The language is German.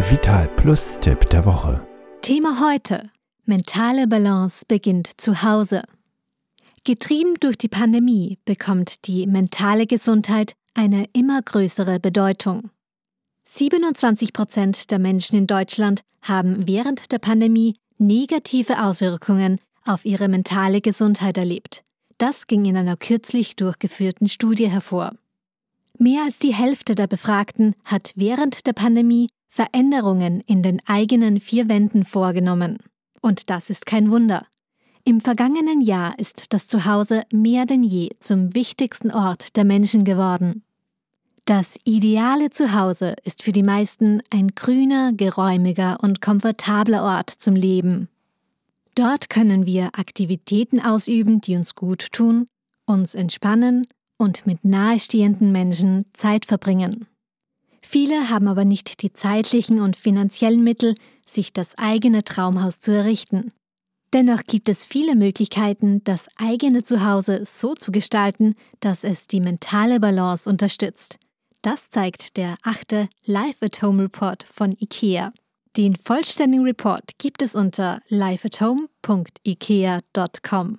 Der Vital Plus Tipp der Woche. Thema heute. Mentale Balance beginnt zu Hause. Getrieben durch die Pandemie bekommt die mentale Gesundheit eine immer größere Bedeutung. 27 Prozent der Menschen in Deutschland haben während der Pandemie negative Auswirkungen auf ihre mentale Gesundheit erlebt. Das ging in einer kürzlich durchgeführten Studie hervor. Mehr als die Hälfte der Befragten hat während der Pandemie Veränderungen in den eigenen vier Wänden vorgenommen. Und das ist kein Wunder. Im vergangenen Jahr ist das Zuhause mehr denn je zum wichtigsten Ort der Menschen geworden. Das ideale Zuhause ist für die meisten ein grüner, geräumiger und komfortabler Ort zum Leben. Dort können wir Aktivitäten ausüben, die uns gut tun, uns entspannen und mit nahestehenden Menschen Zeit verbringen. Viele haben aber nicht die zeitlichen und finanziellen Mittel, sich das eigene Traumhaus zu errichten. Dennoch gibt es viele Möglichkeiten, das eigene Zuhause so zu gestalten, dass es die mentale Balance unterstützt. Das zeigt der achte Life at Home Report von IKEA. Den vollständigen Report gibt es unter lifeathome.ikea.com.